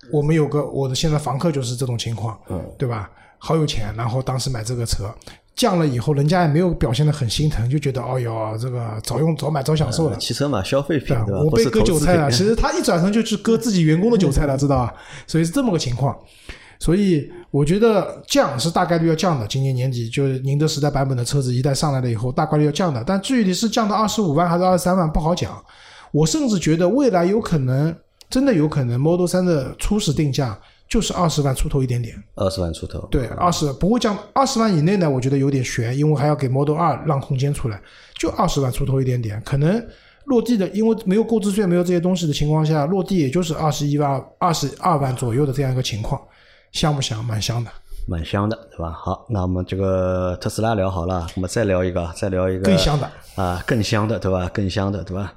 Speaker 3: 我们有个我的现在房客就是这种情况，
Speaker 2: 嗯，
Speaker 3: 对吧？好有钱，然后当时买这个车降了以后，人家也没有表现的很心疼，就觉得哦哟，这个早用早买早享受了。
Speaker 2: 汽车嘛，消费品对吧？
Speaker 3: 我被割韭菜了，其实他一转身就去割自己员工的韭菜了，知道吧？所以是这么个情况。所以我觉得降是大概率要降的，今年年底就是宁德时代版本的车子一旦上来了以后，大概率要降的。但具体是降到二十五万还是二十三万不好讲。我甚至觉得未来有可能。真的有可能，Model 3的初始定价就是二十万出头一点点。
Speaker 2: 二十万出头。
Speaker 3: 对，二十不会降，二十万以内呢，我觉得有点悬，因为还要给 Model 2让空间出来，就二十万出头一点点，可能落地的，因为没有购置税，没有这些东西的情况下，落地也就是二十一万、二十二万左右的这样一个情况，香不香？蛮香的，
Speaker 2: 蛮香的，对吧？好，那我们这个特斯拉聊好了，我们再聊一个，再聊一个
Speaker 3: 更香的
Speaker 2: 啊，更香的，对吧？更香的，对吧？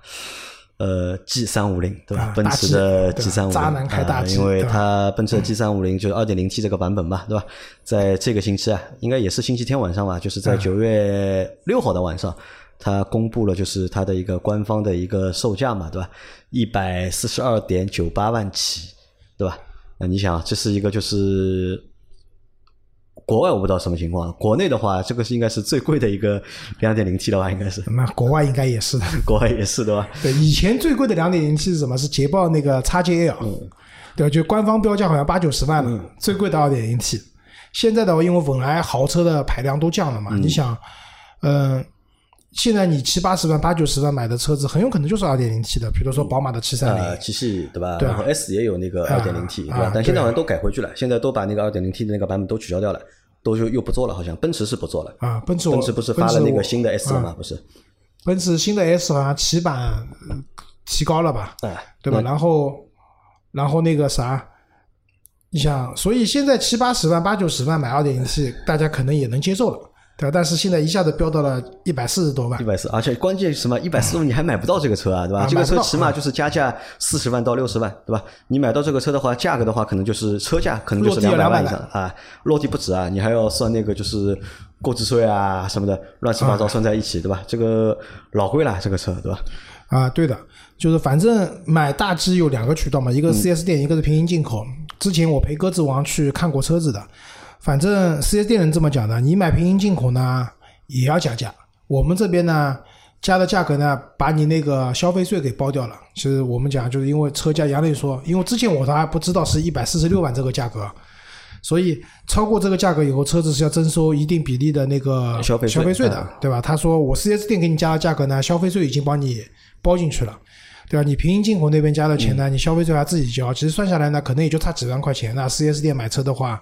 Speaker 2: 呃，G 三五零对吧？奔驰
Speaker 3: 的
Speaker 2: G 三五零
Speaker 3: 啊，
Speaker 2: 因为它奔驰的 G 三五零就是二点零 T 这个版本吧，对吧？在这个星期啊，应该也是星期天晚上吧，就是在九月六号的晚上，它公布了就是它的一个官方的一个售价嘛，对吧？一百四十二点九八万起，对吧？那你想，这是一个就是。国外我不知道什么情况，国内的话，这个是应该是最贵的一个两点零 T 的话，应该是。
Speaker 3: 那国外应该也是的，
Speaker 2: 国外也是对吧？
Speaker 3: 对，以前最贵的两点零 T 是什么？是捷豹那个 XJL，对吧？就官方标价好像八九十万了，最贵的二点零 T。现在的话，因为本来豪车的排量都降了嘛，你想，嗯，现在你七八十万、八九十万买的车子，很有可能就是二点零 T 的，比如说宝马的七三零、
Speaker 2: 七系，对吧？
Speaker 3: 对
Speaker 2: 然后 S 也有那个二点零 T，对吧？但现在好像都改回去了，现在都把那个二点零 T 的那个版本都取消掉了。都就又不做了，好像奔驰是不做了
Speaker 3: 啊。奔驰
Speaker 2: 奔驰不是发了那个新的 S 了吗？不是，
Speaker 3: 奔驰新的 S 好像起版提高了吧？
Speaker 2: 哎，
Speaker 3: 对吧？然后，然后那个啥，你想，所以现在七八十万、八九十万买二点零 T，大家可能也能接受了。对吧？但是现在一下子飙到了一百四十多万
Speaker 2: 一，百四，而且关键是什么？一百四十万你还买不到这个车啊，对吧？这个车起码就是加价四十万到六十万，对吧？你买到这个车的话，价格的话，可能就是车价可能就是
Speaker 3: 落地200
Speaker 2: 百万以上啊，落地不止啊，你还要算那个就是购置税啊什么的，乱七八糟算在一起，对吧？这个老贵了，这个车，对吧？
Speaker 3: 啊，对的，就是反正买大 G 有两个渠道嘛，一个是 4S 店，一个是平行进口。之前我陪鸽子王去看过车子的，反正四 S 店人这么讲的，你买平行进口呢也要加价，我们这边呢加的价格呢把你那个消费税给包掉了。其实我们讲就是因为车价，杨磊说，因为之前我都还不知道是一百四十六万这个价格。所以超过这个价格以后，车子是要征收一定比例的那个
Speaker 2: 消费税
Speaker 3: 消费税的，
Speaker 2: 嗯
Speaker 3: 对吧？他说我四 S 店给你加的价格呢，消费税已经帮你包进去了，对吧？你平行进口那边加的钱呢，你消费税还自己交，其实算下来呢，可能也就差几万块钱。那四 S 店买车的话，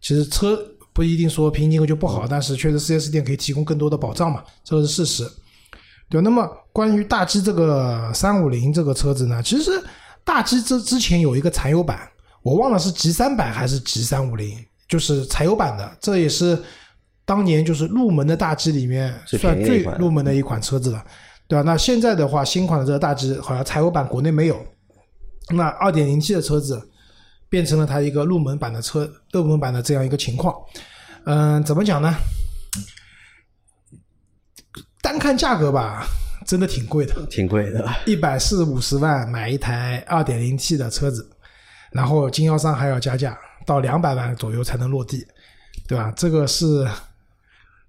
Speaker 3: 其实车不一定说平行进口就不好，但是确实 4S 店可以提供更多的保障嘛，这个是事实。对，那么关于大 G 这个三五零这个车子呢，其实大 G 这之前有一个柴油版，我忘了是 G 三百还是 G 三五零，就是柴油版的，这也是当年就是入门的大 G 里面算最入门的一款车子了，对吧？那现在的话，新款的这个大 G 好像柴油版国内没有，那二点零 T 的车子变成了它一个入门版的车，入门版的这样一个情况。嗯，怎么讲呢？单看价格吧，真的挺贵的，
Speaker 2: 挺贵的。
Speaker 3: 一百四五十万买一台二点零 T 的车子，然后经销商还要加价，到两百万左右才能落地，对吧？这个是，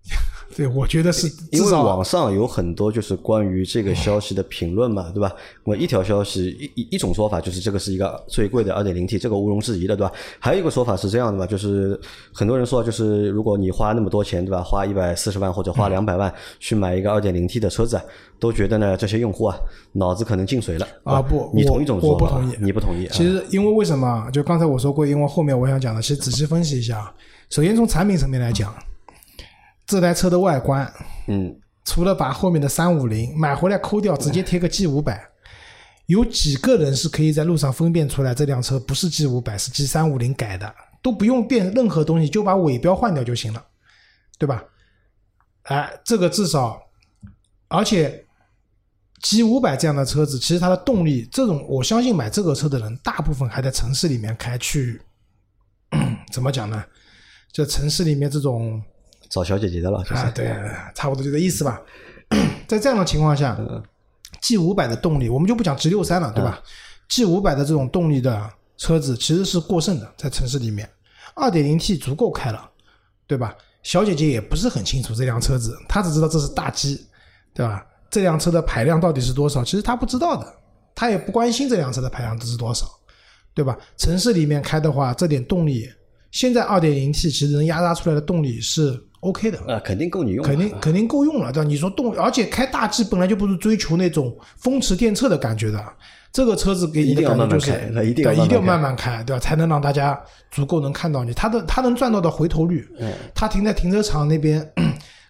Speaker 3: 对我觉得是
Speaker 2: 因为网上有很多就是关于这个消息的评论嘛，对吧？我一条消息一一一种说法就是这个是一个最贵的二点零 T，这个毋庸置疑的，对吧？还有一个说法是这样的吧，就是很多人说就是如果你花那么多钱，对吧？花一百四十万或者花两百万去买一个二点零 T 的车子啊，都觉得呢这些用户啊脑子可能进水了
Speaker 3: 啊不你
Speaker 2: 同意这种说法吗？
Speaker 3: 我不同意
Speaker 2: 你不同意？啊
Speaker 3: 其实，因为为什么？就刚才我说过，因为后面我想讲的，其实仔细分析一下。首先从产品层面来讲，这台车的外观，
Speaker 2: 嗯，
Speaker 3: 除了把后面的三五零买回来抠掉，直接贴个 G 五百，有几个人是可以在路上分辨出来这辆车不是 G 五百，是 G 三五零改的，都不用变任何东西，就把尾标换掉就行了，对吧？哎，这个至少，而且 G 五百这样的车子，其实它的动力，这种我相信买这个车的人，大部分还在城市里面开去，怎么讲呢？就城市里面这种
Speaker 2: 找小姐姐的了，就是、
Speaker 3: 啊，对，差不多就这意思吧。在这样的情况下，G 五百的动力，我们就不讲 G 六三了，对吧、g 五百的这种动力的车子其实是过剩的，在城市里面，二点零 T 足够开了，对吧？小姐姐也不是很清楚这辆车子，她只知道这是大 G，对吧？这辆车的排量到底是多少？其实她不知道的，她也不关心这辆车的排量是多少，对吧？城市里面开的话，这点动力，现在二点零 T 其实能压榨出来的动力是 OK 的，
Speaker 2: 啊，肯定够你用，
Speaker 3: 肯定肯定够用了，对吧？你说动，而且开大 G 本来就不是追求那种风驰电掣的感觉的，这个车子给你的
Speaker 2: 一定要
Speaker 3: 感觉就是
Speaker 2: 一定要
Speaker 3: 对，一定要
Speaker 2: 慢
Speaker 3: 慢慢开，对吧？才能让大家足够能看到你，它的它能赚到的回头率，
Speaker 2: 嗯
Speaker 3: 它停在停车场那边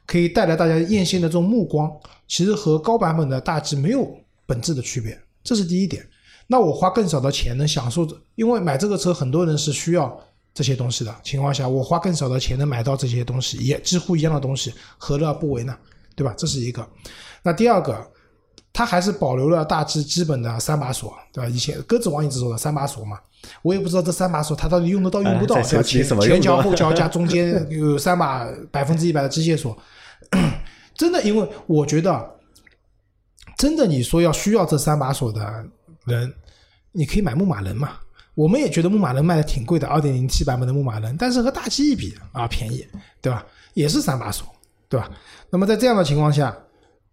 Speaker 3: 可以带来大家艳羡的这种目光，其实和高版本的大 G 没有本质的区别，这是第一点。那我花更少的钱能享受，因为买这个车很多人是需要这些东西的情况下，我花更少的钱能买到这些东西，也几乎一样的东西，何乐而不为呢？对吧？这是一个。那第二个，它还是保留了大致基本的三把锁，对吧？以前鸽子王一直说的三把锁嘛，我也不知道这三把锁它到底用得到用不到，前桥后桥加中间有三把百分之一百的机械锁，真的，因为我觉得，真的你说要需要这三把锁的人，你可以买牧马人嘛。我们也觉得牧马人卖的挺贵的，二点零 T 版本的牧马人，但是和大 G 一比啊便宜，对吧？也是三把锁，对吧？那么在这样的情况下，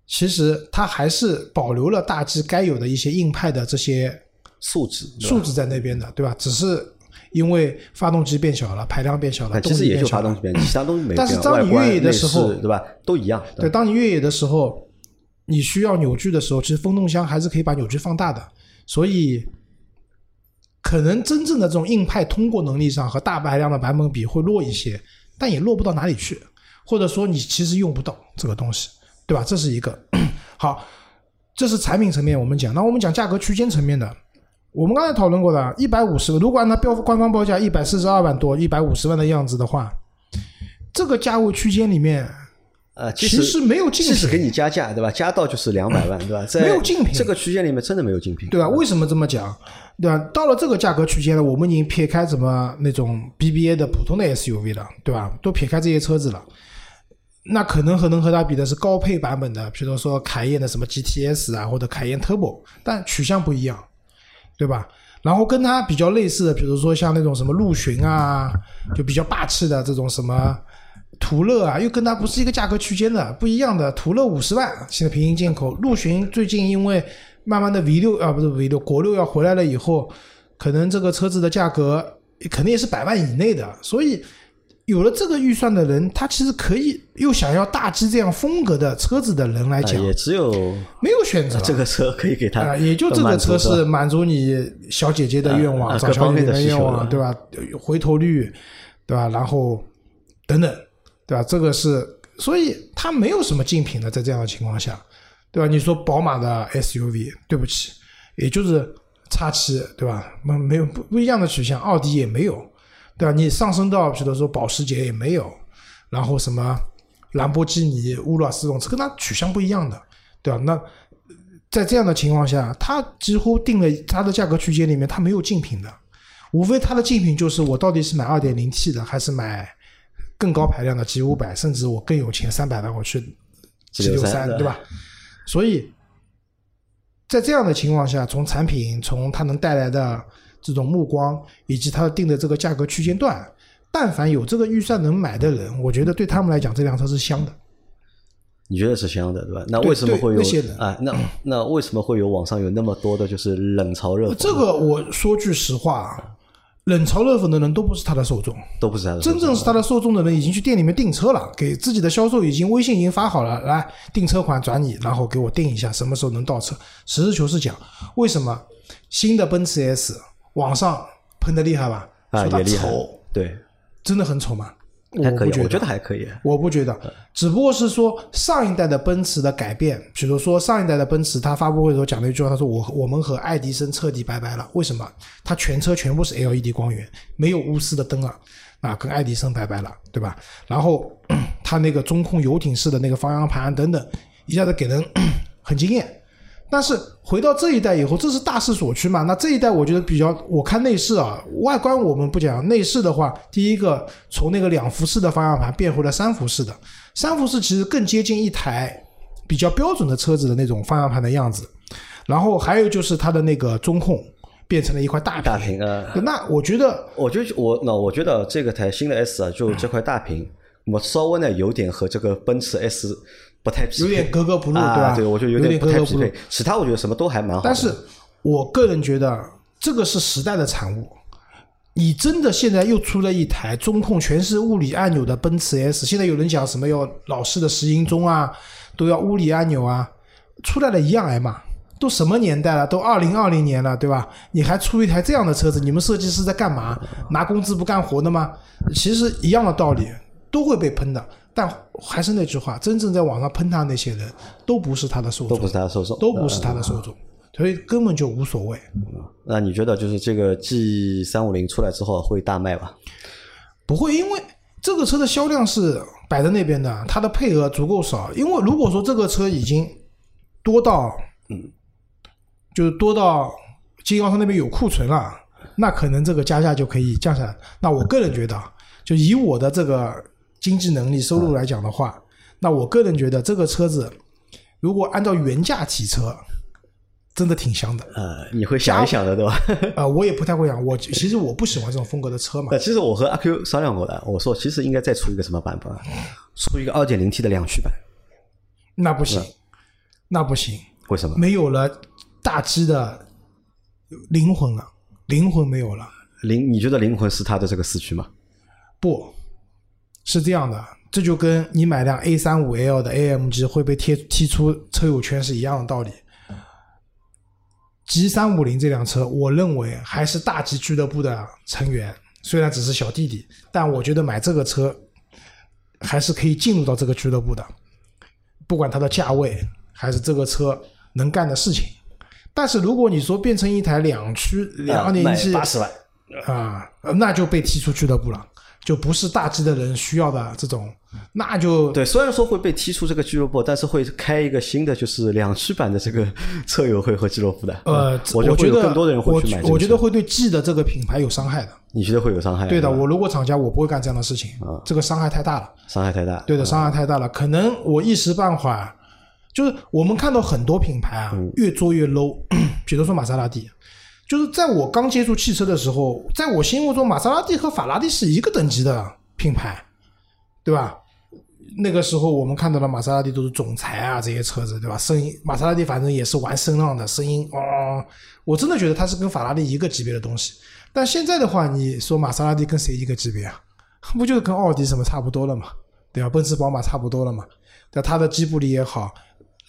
Speaker 3: 其实它还是保留了大 G 该有的一些硬派的这些
Speaker 2: 素质，
Speaker 3: 素质在那边的，对吧？只是因为发动机变小了，排量变小了，
Speaker 2: 其实也就发动机变，其他东西没变。
Speaker 3: 但是当你越野的时候
Speaker 2: 对吧，都一样。
Speaker 3: 对，当你越野的时候，你需要扭矩的时候，其实风动箱还是可以把扭矩放大的，所以可能真正的这种硬派通过能力上和大排量的版本比会弱一些，但也弱不到哪里去，或者说你其实用不到这个东西，对吧？这是一个 好，这是产品层面我们讲，那我们讲价格区间层面的。我们刚才讨论过的，一百五十，如果按照标官方报价一百四十二万多、一百五十万的样子的话，这个价位区间里面，
Speaker 2: 呃，
Speaker 3: 其实没有竞品
Speaker 2: 即使给你加价，对吧？加到就是两百万，对吧？在
Speaker 3: 没有竞品
Speaker 2: 这个区间里面真的没有竞品，
Speaker 3: 对吧？为什么这么讲？对吧？到了这个价格区间了，我们已经撇开什么那种 BBA 的普通的 SUV 了，对吧？都撇开这些车子了。那可能和能和它比的是高配版本的，比如说凯宴的什么 GTS 啊，或者凯宴 Turbo，但取向不一样，对吧？然后跟它比较类似的，比如说像那种什么陆巡啊，就比较霸气的这种什么途乐啊，又跟它不是一个价格区间的，不一样的。途乐五十万，现在平行进口。陆巡最近因为慢慢的 V 六啊，不是 V 六，国六要回来了以后，可能这个车子的价格肯定也是百万以内的，所以有了这个预算的人，他其实可以又想要大 G 这样风格的车子的人来
Speaker 2: 啊
Speaker 3: 讲，
Speaker 2: 也只有
Speaker 3: 没有选择。
Speaker 2: 这个车可以给他
Speaker 3: 啊，也就这个车是满足你小姐姐的愿望，找小姐姐
Speaker 2: 的
Speaker 3: 愿望，对吧？回头率，对吧？然后等等，对吧？这个是，所以它没有什么竞品的，在这样的情况下，对吧？你说宝马的 SUV，对不起，也就是叉七，对吧？没没有不不一样的取向，奥迪也没有，对吧？你上升到比如说保时捷也没有，然后什么兰博基尼、乌拉斯这种这，跟它取向不一样的，对吧？那在这样的情况下，它几乎定了它的价格区间里面，它没有竞品的，无非它的竞品就是我到底是买 2.0T 的，还是买更高排量的 G 五百，甚至我更有钱三百万我去 G 六三
Speaker 2: ，G63
Speaker 3: 对吧？所以在这样的情况下，从产品从它能带来的这种目光，以及它定的这个价格区间段，但凡有这个预算能买的人，我觉得对他们来讲，这辆车是香的。
Speaker 2: 你觉得是香的，对吧？那为什么会有
Speaker 3: 那些人
Speaker 2: 啊？那那为什么会有网上有那么多的就是冷嘲热讽？
Speaker 3: 这个我说句实话，啊冷嘲热讽的人都不是他的受众，
Speaker 2: 都不是他的，
Speaker 3: 真正是他的受众的人已经去店里面订车了，给自己的销售已经微信已经发好了，来订车款转你，然后给我定一下什么时候能到车。实事求是讲，为什么新的奔驰 S 网上喷的厉害吧？
Speaker 2: 啊
Speaker 3: 说它
Speaker 2: 也厉害
Speaker 3: 丑，，
Speaker 2: 对，
Speaker 3: 真的很丑吗？
Speaker 2: 还可以，
Speaker 3: 我不觉
Speaker 2: 得还可以。
Speaker 3: 我不觉得，只不过是说上一代的奔驰的改变，比如说上一代的奔驰，它发布会的时候讲了一句话，他说我我们和爱迪生彻底拜拜了。为什么？它全车全部是 LED 光源，没有钨丝的灯了，啊，跟爱迪生拜拜了，对吧？然后 它那个中控游艇式的那个方向盘等等，一下子给人 很惊艳。但是回到这一代以后，这是大势所趋嘛？那这一代我觉得比较，我看内饰啊，外观我们不讲，内饰的话，第一个从那个两幅式的方向盘变回了三幅式的，三幅式其实更接近一台比较标准的车子的那种方向盘的样子。然后还有就是它的那个中控变成了一块大屏，
Speaker 2: 大屏啊，
Speaker 3: 那我觉得
Speaker 2: 我觉得我那我觉得这个台新的 S 啊，就这块大屏，我稍微呢有点和这个奔驰 S 不太匹配，
Speaker 3: 有点格格不入，
Speaker 2: 啊，
Speaker 3: 对吧？
Speaker 2: 对，我觉得
Speaker 3: 有
Speaker 2: 点不太匹配。。其他我觉得什么都还蛮好。
Speaker 3: 但是我个人觉得这个是时代的产物。你真的现在又出了一台中控全是物理按钮的奔驰 S，现在有人讲什么要老式的石英钟啊，都要物理按钮啊，出来了一样挨骂。都什么年代了？都二零二零年了，对吧？你还出一台这样的车子，你们设计师在干嘛？拿工资不干活的吗？其实一样的道理，都会被喷的。但还是那句话，真正在网上喷他那些人，都不是他的受众，
Speaker 2: 都不是他的受众，
Speaker 3: 都不是他的受众，所以根本就无所谓。
Speaker 2: 那你觉得就是这个 G 三五零出来之后会大卖吧？
Speaker 3: 不会，因为这个车的销量是摆在那边的，它的配额足够少。因为如果说这个车已经多到，嗯，就是多到经销商那边有库存了，那可能这个加价就可以降下来。那我个人觉得啊，就以我的这个经济能力、收入来讲的话，那我个人觉得这个车子如果按照原价提车，真的挺香的。
Speaker 2: 呃，你会想一想的，对吧？
Speaker 3: 呃，我也不太会想，我其实我不喜欢这种风格的车嘛
Speaker 2: 那。其实我和阿 Q 商量过的，我说其实应该再出一个什么版本啊？出一个二点零 T 的两驱版，
Speaker 3: 那不行，那不行。
Speaker 2: 为什么？
Speaker 3: 没有了大 G 的灵魂了，灵魂没有了。
Speaker 2: 灵，你觉得灵魂是它的这个四驱吗？
Speaker 3: 不是这样的，这就跟你买辆 A 三五 L 的 AMG 会被贴踢出车友圈是一样的道理。G 三五零这辆车，我认为还是大 G 俱乐部的成员，虽然只是小弟弟，但我觉得买这个车还是可以进入到这个俱乐部的，不管它的价位还是这个车能干的事情。但是如果你说变成一台两驱两二点
Speaker 2: 卖
Speaker 3: 一 T
Speaker 2: 八十万，
Speaker 3: 啊，呃那就被踢出俱乐部了。就不是大 G 的人需要的这种，那就
Speaker 2: 对，虽然说会被踢出这个俱乐部，但是会开一个新的，就是两驱版的这个 车友会和俱乐部的。
Speaker 3: 呃，
Speaker 2: 我
Speaker 3: 觉得
Speaker 2: 更多的人会去买。
Speaker 3: 我觉得会对 G 的这个品牌有伤害的。
Speaker 2: 你觉得会有伤害？
Speaker 3: 对的，我如果厂家，我不会干这样的事情啊，这个伤害太大了。
Speaker 2: 伤害太大。
Speaker 3: 对的，伤害太大了。可能我一时半会儿，就是我们看到很多品牌啊，越做越 low，比如说玛莎拉蒂。就是在我刚接触汽车的时候，在我心目中，玛莎拉蒂和法拉利是一个等级的品牌，对吧？那个时候我们看到的玛莎拉蒂都是总裁啊，这些车子，对吧？声音，玛莎拉蒂反正也是玩声浪的声音，哦，我真的觉得它是跟法拉利一个级别的东西。但现在的话，你说玛莎拉蒂跟谁一个级别啊？不就是跟奥迪什么差不多了嘛？对吧？奔驰、宝马差不多了嘛？对它的吉布力也好，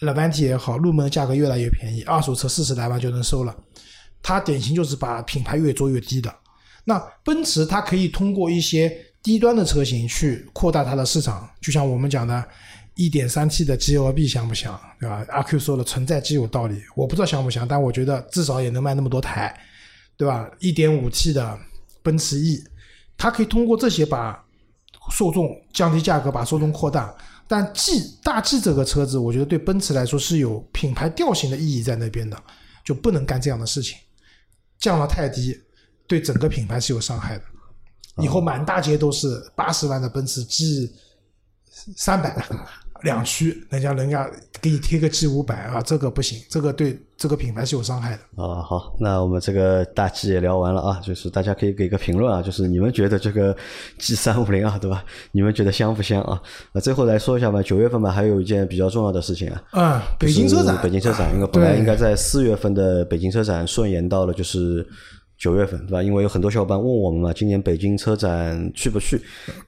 Speaker 3: 勒万提也好，入门价格越来越便宜，二手车四十来万就能收了。它典型就是把品牌越做越低的。那奔驰它可以通过一些低端的车型去扩大它的市场，就像我们讲的 1.3T 的 GLB 香不香，对吧？阿 Q 说的存在即有道理，我不知道香不香，但我觉得至少也能卖那么多台，对吧？1.5T 的奔驰 E，它可以通过这些把受众降低价格，把受众扩大。但 G 大 G 这个车子，我觉得对奔驰来说是有品牌调性的意义在那边的，就不能干这样的事情。降了太低，对整个品牌是有伤害的。以后满大街都是八十万的奔驰 G 三百两驱，人家人家给你贴个 G 五百啊，这个不行，这个对这个品牌是有伤害的。
Speaker 2: 啊，好，那我们这个大 G 也聊完了啊，就是大家可以给个评论啊，就是你们觉得这个 G 三五零啊，对吧？你们觉得香不香啊？那最后来说一下吧，九月份吧，还有一件比较重要的事情啊。
Speaker 3: 嗯，北京车展，
Speaker 2: 北京车展，因为本来应该在四月份的北京车展顺延到了，就是。九月份对吧？因为有很多小伙伴问我们嘛，今年北京车展去不去？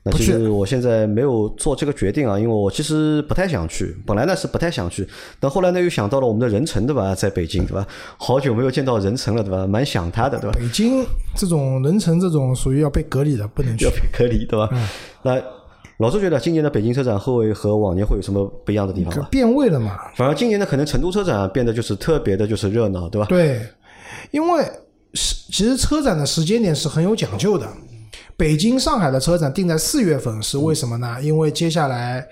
Speaker 2: 那其实我现在没有做这个决定啊，因为我其实不太想去。本来呢是不太想去，但后来呢又想到了我们的人城对吧，在北京对吧？好久没有见到人城了对吧？蛮想他的对吧？
Speaker 3: 北京这种人城这种属于要被隔离的，不能去。
Speaker 2: 要被隔离对吧？那老周觉得今年的北京车展会和往年会有什么不一样的地方吗？
Speaker 3: 变味了嘛？
Speaker 2: 反而今年呢，可能成都车展变得就是特别的，就是热闹对吧？
Speaker 3: 对，因为。是，其实车展的时间点是很有讲究的。北京、上海的车展定在四月份，是为什么呢？因为接下来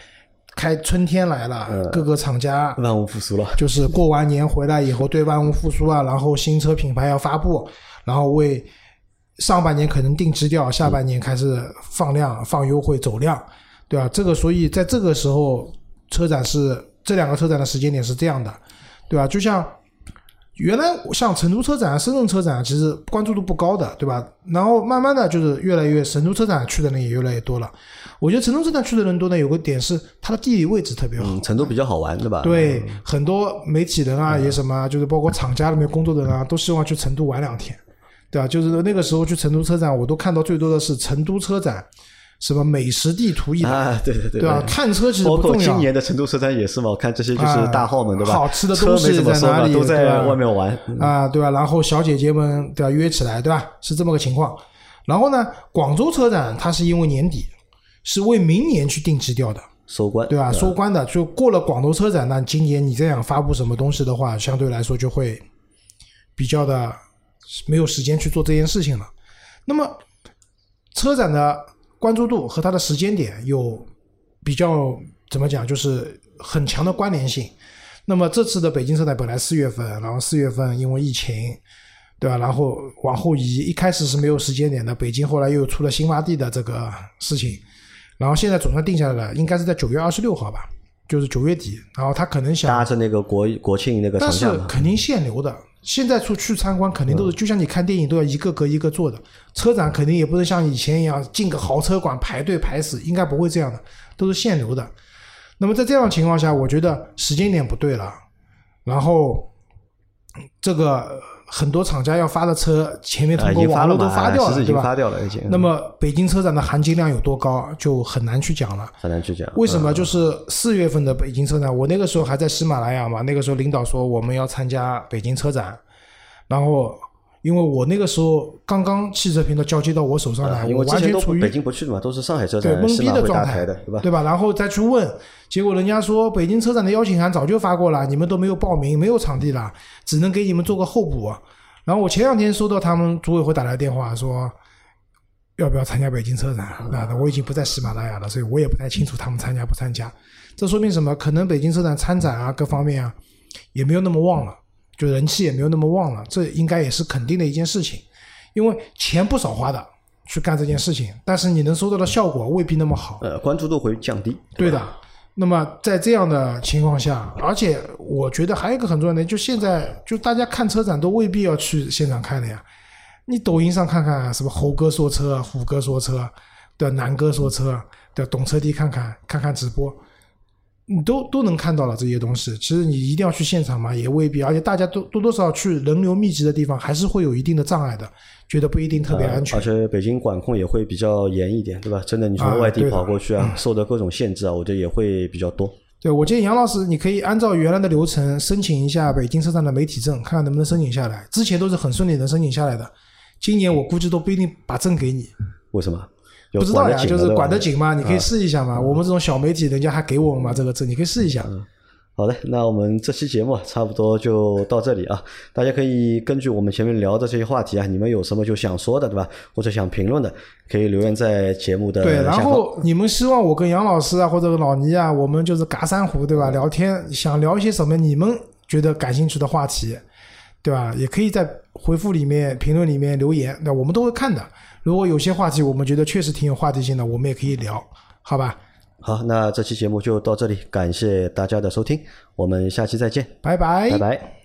Speaker 3: 开春天来了，各个厂家
Speaker 2: 万物复苏了，
Speaker 3: 就是过完年回来以后，对万物复苏啊，然后新车品牌要发布，然后为上半年可能定基调，下半年开始放量、放优惠、走量，对吧？这个所以在这个时候，车展是这两个车展的时间点是这样的，对吧？就像。原来像成都车展、深圳车展，其实关注度不高的，对吧？然后慢慢的就是越来越，成都车展去的人也越来越多了。我觉得成都车展去的人多呢，有个点是它的地理位置特别好，嗯
Speaker 2: 成都比较好玩，对吧？
Speaker 3: 对，很多媒体人啊，也什么，就是包括厂家里面工作的人啊，都希望去成都玩两天，对吧？就是那个时候去成都车展，我都看到最多的是成都车展。什么美食地图一
Speaker 2: 啊，对对对，
Speaker 3: 对吧？看车其实不
Speaker 2: 重要。包括今年的成都车展也是嘛，我看这些就是大号们，对吧？
Speaker 3: 好吃的东西在哪里？
Speaker 2: 都在外面玩
Speaker 3: 啊，对吧？然后小姐姐们对吧约起来，对吧？是这么个情况。然后呢，广州车展它是因为年底是为明年去定基调的，
Speaker 2: 收官，
Speaker 3: 对吧？收官的就过了广州车展，那今年你再想发布什么东西的话，相对来说就会比较的没有时间去做这件事情了。那么车展的。关注度和它的时间点有比较怎么讲，就是很强的关联性。那么这次的北京车展本来四月份，然后四月份因为疫情，对吧？然后往后移，一开始是没有时间点的。北京后来又出了新发地的这个事情，然后现在总算定下来了，应该是在九月二十六号吧，就是九月底。然后他可能想
Speaker 2: 搭着那个国国庆那个
Speaker 3: 但是肯定限流的。现在出去参观肯定都是，就像你看电影都要一个隔一个坐的。车展肯定也不能像以前一样进个豪车馆排队排死，应该不会这样的，都是限流的。那么在这样情况下，我觉得时间点不对了。然后这个很多厂家要发的车，前面通过网络都发掉了，对吧？
Speaker 2: 发掉了已经。
Speaker 3: 那么北京车展的含金量有多高，就很难去讲了。
Speaker 2: 很难去讲。
Speaker 3: 为什么？就是四月份的北京车展，我那个时候还在喜马拉雅嘛，那个时候领导说我们要参加北京车展。然后，因为我那个时候刚刚汽车频道交接到我手上来，我完全处于
Speaker 2: 北京不去的嘛，都是上海车展
Speaker 3: 对懵逼的状态
Speaker 2: 的，对吧？
Speaker 3: 对吧？然后再去问，结果人家说北京车展的邀请函早就发过了，你们都没有报名，没有场地了，只能给你们做个候补。然后我前两天收到他们组委会打来电话说，要不要参加北京车展？那我已经不在喜马拉雅了，所以我也不太清楚他们参加不参加。这说明什么？可能北京车展参展啊，各方面啊，也没有那么旺了，就人气也没有那么旺了。这应该也是肯定的一件事情，因为钱不少花的去干这件事情，但是你能收到的效果未必那么好。
Speaker 2: 呃，关注度会降低。
Speaker 3: 对的。那么在这样的情况下，而且我觉得还有一个很重要的，就现在就大家看车展都未必要去现场看的呀。你抖音上看看，什么猴哥说车、虎哥说车，对南哥说车，对懂车帝看看看看直播，你都都能看到了这些东西。其实你一定要去现场嘛，也未必。而且大家都多多少去人流密集的地方，还是会有一定的障碍的，觉得不一定特别安全。
Speaker 2: 而且北京管控也会比较严一点，对吧？真的，你从外地跑过去啊，受的各种限制啊，我觉得也会比较多。
Speaker 3: 对，我建议杨老师，你可以按照原来的流程申请一下北京车站的媒体证，看看能不能申请下来。之前都是很顺利能申请下来的。今年我估计都不一定把证给你，
Speaker 2: 为什么？
Speaker 3: 不知道呀，就是管得紧嘛，你可以试一下嘛。我们这种小媒体，人家还给我们嘛这个证，你可以试一下。
Speaker 2: 好的，那我们这期节目差不多就到这里啊。大家可以根据我们前面聊的这些话题啊，你们有什么就想说的对吧？或者想评论的，可以留言在节目的
Speaker 3: 对。然后你们希望我跟杨老师啊，或者老倪啊，我们就是嘎三胡对吧？聊天想聊一些什么？你们觉得感兴趣的话题？对吧？也可以在回复里面、评论里面留言，那我们都会看的。如果有些话题我们觉得确实挺有话题性的，我们也可以聊，好吧？
Speaker 2: 好，那这期节目就到这里，感谢大家的收听，我们下期再见，
Speaker 3: 拜拜，
Speaker 2: 拜拜。